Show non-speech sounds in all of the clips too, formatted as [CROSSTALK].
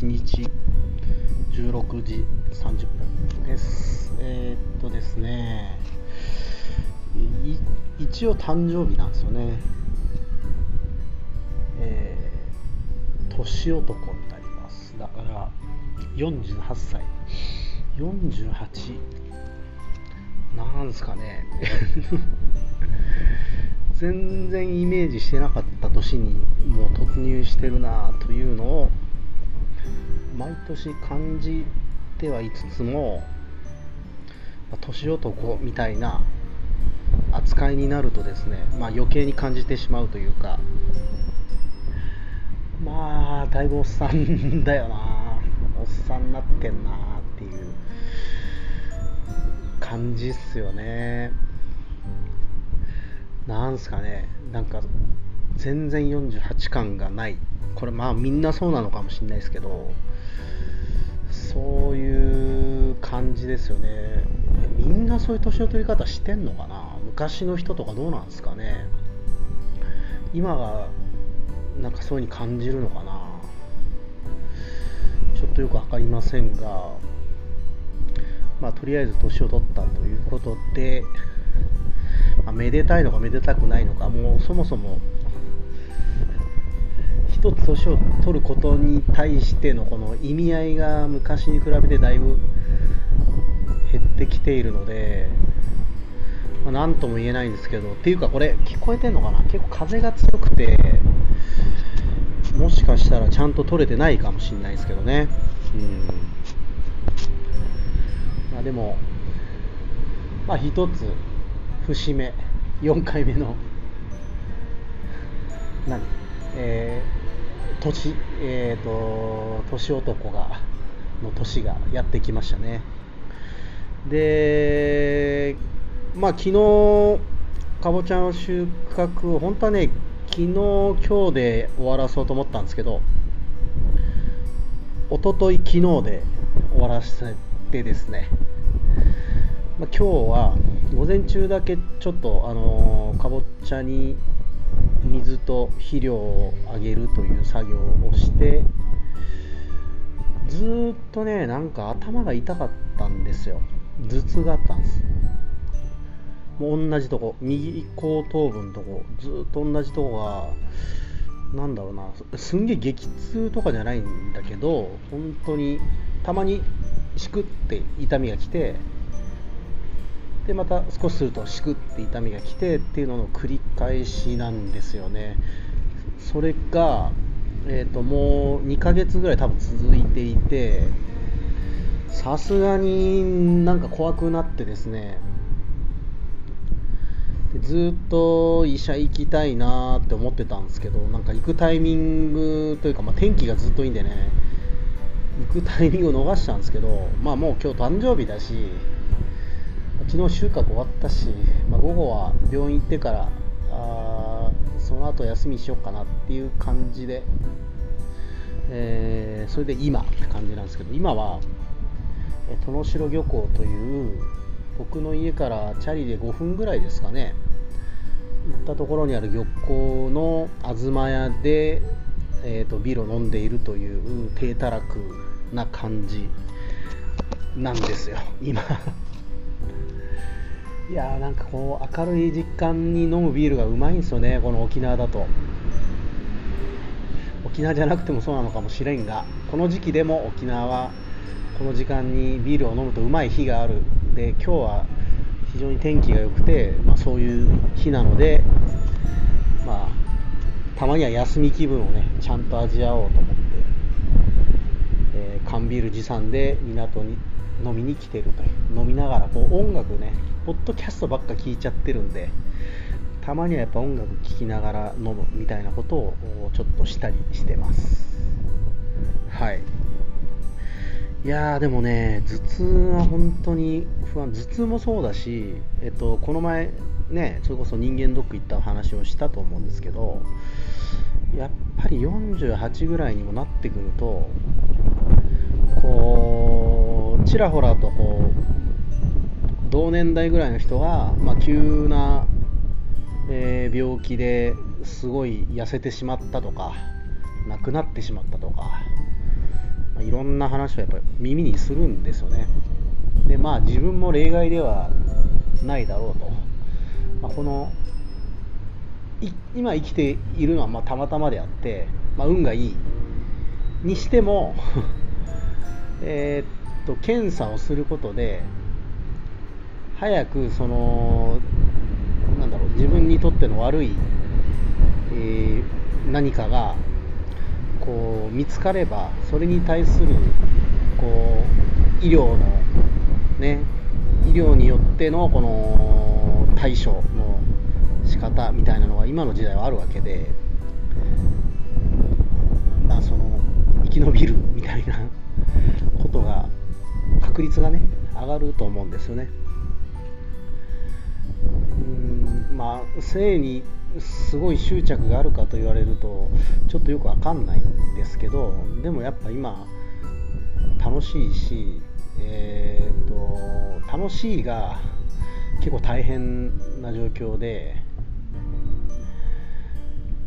1日16時30分です。えー、っとですね。一応誕生日なんですよね。えー、年男になります。だから48歳。48なんすかね。全然イメージしてなかった年にもう突入してるなというのを毎年感じてはいつつも年男みたいな扱いになるとですね、まあ、余計に感じてしまうというかまあだいぶおっさんだよな。おっさんになってんなっていう感じっすよね。なんすかね。なんか全然48感がない。これまあみんなそうなのかもしれないですけどそういう感じですよね。みんなそういう年の取り方してんのかな？昔の人とかどうなんですかね？今がなんかそういう風に感じるのかな？ちょっとよく分かりませんが。まあとりあえず年を取ったということで。まあ、めでたいのかめでたくないのかもうそもそも一つ年を取ることに対してのこの意味合いが昔に比べてだいぶ減ってきているので、まあ、何とも言えないんですけどっていうかこれ聞こえてんのかな結構風が強くてもしかしたらちゃんと取れてないかもしれないですけどね。うん。まあでもまあ一つ節目4回目の何？えー、年え、ー、と年男がの年がやってきましたね。でまあ昨日かぼちゃの収穫本当はね昨日今日で終わらそうと思ったんですけど一昨日昨日で終わらせてですね。まあ、今日は午前中だけちょっと、あのー、かぼちゃに水と肥料をあげるという作業をしてずっとねなんか頭が痛かったんですよ。頭痛があったんです。もう同じとこ右後頭部のとこずっと同じとこがなんだろうなすんげえ激痛とかじゃないんだけど本当にたまにしくって痛みが来てでまた少しするとしくって痛みが来てっていうのの繰り返しなんですよね。それが、えーと、もう2ヶ月ぐらい多分続いていてさすがになんか怖くなってですね。でずっと医者行きたいなって思ってたんですけどなんか行くタイミングというか、まあ、天気がずっといいんでね。行くタイミングを逃したんですけどまあもう今日誕生日だし昨日収穫終わったし、まあ、午後は病院行ってからあその後休みしようかなっていう感じで、えー、それで今って感じなんですけど今は殿城漁港という僕の家からチャリで5分ぐらいですかね行ったところにある漁港の東屋で、えーと、ビールを飲んでいるという低たらくな感じなんですよ今。いやなんかこう明るい実感に飲むビールがうまいんですよねこの沖縄だと。沖縄じゃなくてもそうなのかもしれんがこの時期でも沖縄はこの時間にビールを飲むとうまい日がある。で今日は非常に天気が良くて、まあ、そういう日なので、まあ、たまには休み気分をねちゃんと味わおうと思って、えー、缶ビール持参で港に飲みに来てるという飲みながらこう音楽ねポッドキャストばっか聞いちゃってるんでたまにはやっぱ音楽聴きながら飲むみたいなことをちょっとしたりしてます。はい。いやーでもね頭痛は本当に不安頭痛もそうだし、えっと、この前ねそれこそ人間ドック行ったお話をしたと思うんですけどやっぱり48ぐらいにもなってくるとこうちらほらとこう同年代ぐらいの人が、まあ、急な、えー、病気ですごい痩せてしまったとか亡くなってしまったとかまいろんな話をやっぱり耳にするんですよね。でまあ自分も例外ではないだろうと、まあ、この今生きているのはまたまたまであって、まあ、運がいいにしても [LAUGHS] えっと検査をすることで早くそのなんだろう自分にとっての悪い、えー、何かがこう見つかればそれに対するこう医療のね医療によってのこの対処の仕方みたいなのが今の時代はあるわけで、まあ、その生き延びるみたいなことが確率がね上がると思うんですよね。うんまあ性にすごい執着があるかと言われるとちょっとよくわかんないんですけどでもやっぱ今楽しいし、えーと、と楽しいが結構大変な状況で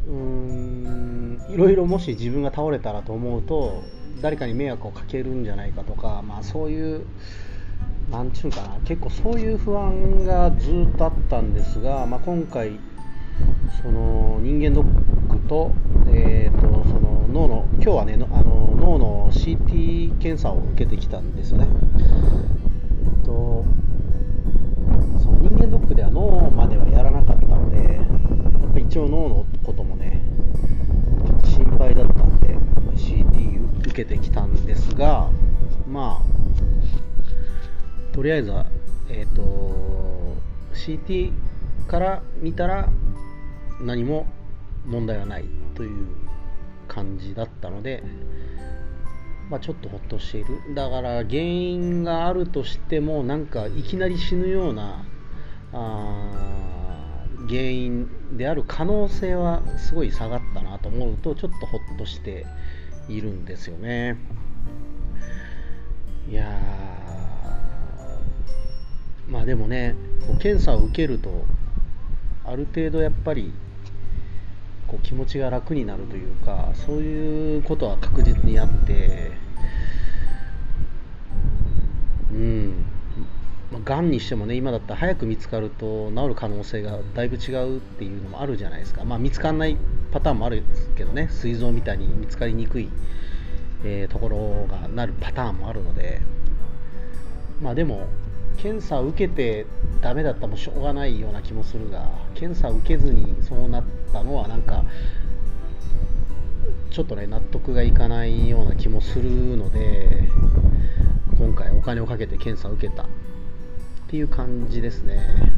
うーんいろいろもし自分が倒れたらと思うと誰かに迷惑をかけるんじゃないかとか、まあ、そういうなんちゅうかな結構そういう不安がずっとあったんですが、まあ、今回その人間ドックと,、えーと、その脳の今日はねあの脳の CT 検査を受けてきたんですよね。えっとその人間ドックでは脳まではやらなかったのでやっぱ一応脳のことけてきたんですがまあとりあえずはえっ、ー、と CT から見たら何も問題はないという感じだったので、まあ、ちょっとほっとしている。だから原因があるとしてもなんかいきなり死ぬようなあ原因である可能性はすごい下がったなと思うとちょっとほっとしているんですよね。いやまあでもね検査を受けるとある程度やっぱりこう気持ちが楽になるというかそういうことは確実にあってうん。がんにしてもね今だったら早く見つかると治る可能性がだいぶ違うっていうのもあるじゃないですか、まあ、見つかんないパターンもあるけどね膵臓みたいに見つかりにくい、えー、ところがなるパターンもあるのでまあでも検査を受けてダメだったもしょうがないような気もするが検査を受けずにそうなったのはなんかちょっとね納得がいかないような気もするので今回お金をかけて検査を受けたっていう感じですね。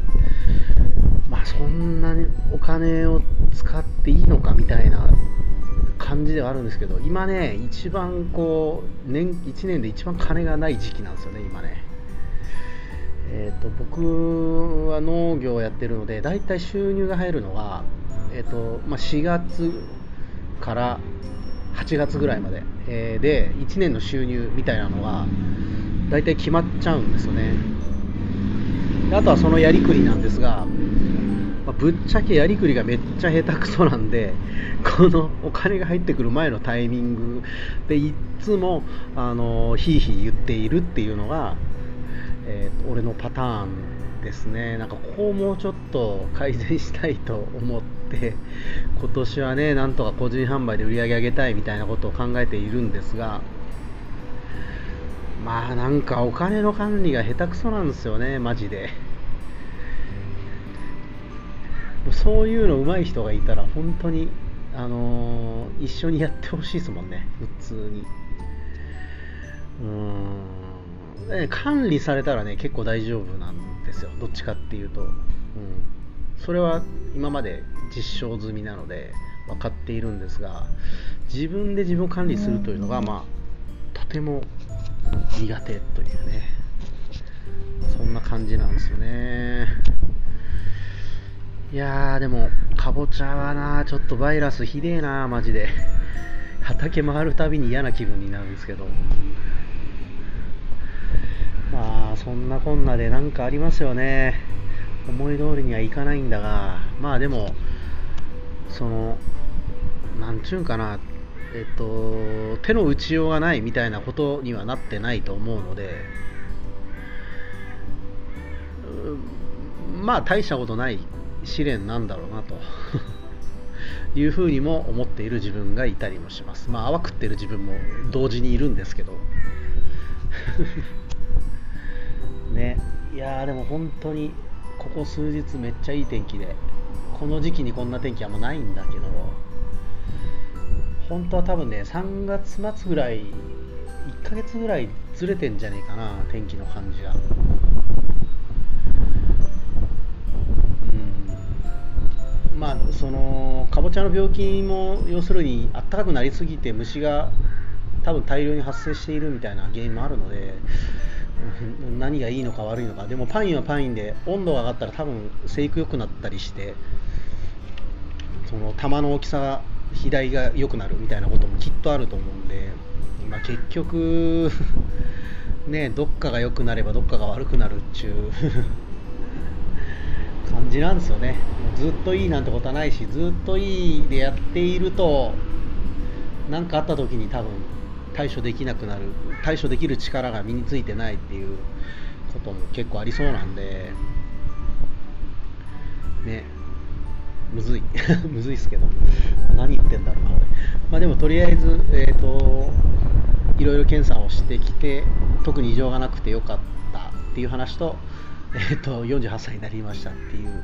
そんなにお金を使っていいのかみたいな感じではあるんですけど今ね一番こう年1年で一番金がない時期なんですよね今ね。えーと、僕は農業をやってるので大体収入が入るのは、えーとまあ、4月から8月ぐらいまで、えー、で1年の収入みたいなのが大体決まっちゃうんですよね。あとはそのやりくりなんですが、ぶっちゃけやりくりがめっちゃ下手くそなんで [LAUGHS] このお金が入ってくる前のタイミングでいつもあのひいひい言っているっていうのがえー、俺のパターンですね。なんかここをもうちょっと改善したいと思って [LAUGHS] 今年はねなんとか個人販売で売り上げ上げたいみたいなことを考えているんですがまあなんかお金の管理が下手くそなんですよねマジで。そういうの上手い人がいたら本当にあのー、一緒にやってほしいですもんね。普通に。うん。管理されたらね結構大丈夫なんですよ。どっちかっていうと、うん、それは今まで実証済みなので分かっているんですが自分で自分を管理するというのがまあとても苦手というね。そんな感じなんですよね。いやーでもかぼちゃはなちょっとバイラスひでえなマジで。[LAUGHS] 畑回るたびに嫌な気分になるんですけど。まあそんなこんなで何かありますよね。思い通りにはいかないんだが。まあでもその何ちゅうんかな。えっと、手の打ちようがないみたいなことにはなってないと思うので、まあ大したことない試練なんだろうなと [LAUGHS] いうふうにも思っている自分がいたりもします。まあ泡食ってる自分も同時にいるんですけど。[LAUGHS] ね、いやーでも本当にここ数日めっちゃいい天気でこの時期にこんな天気はもうないんだけど本当は多分ね3月末ぐらい1ヶ月ぐらいずれてんじゃねえかな天気の感じがまあそのかぼちゃの病気も要するにあったかくなりすぎて虫が多分大量に発生しているみたいな原因もあるので何がいいのか悪いのか。でもパインはパインで温度が上がったら多分生育良くなったりしてその玉の大きさが肥大が良くなるみたいなこともきっとあると思うんで、まあ、結局 [LAUGHS] ねどっかが良くなればどっかが悪くなるっちゅう。じなんですよね。ずっといいなんてことはないしずっといいでやっていると何かあった時に多分対処できなくなる対処できる力が身についてないっていうことも結構ありそうなんでね。むずい。[LAUGHS] むずいっすけど。何言ってんだろうな俺。まあでもとりあえずえっ、ー、といろいろ検査をしてきて特に異常がなくてよかったっていう話と,、えーと、48歳になりましたっていう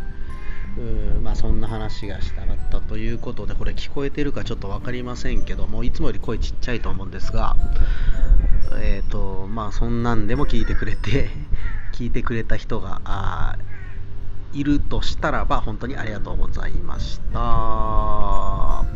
まあ、そんな話がしたかったということでこれ聞こえてるかちょっと分かりませんけどもいつもより声ちっちゃいと思うんですがえっ、ー、とまあそんなんでも聞いてくれて [LAUGHS] 聞いてくれた人がいるとしたらば本当にありがとうございました。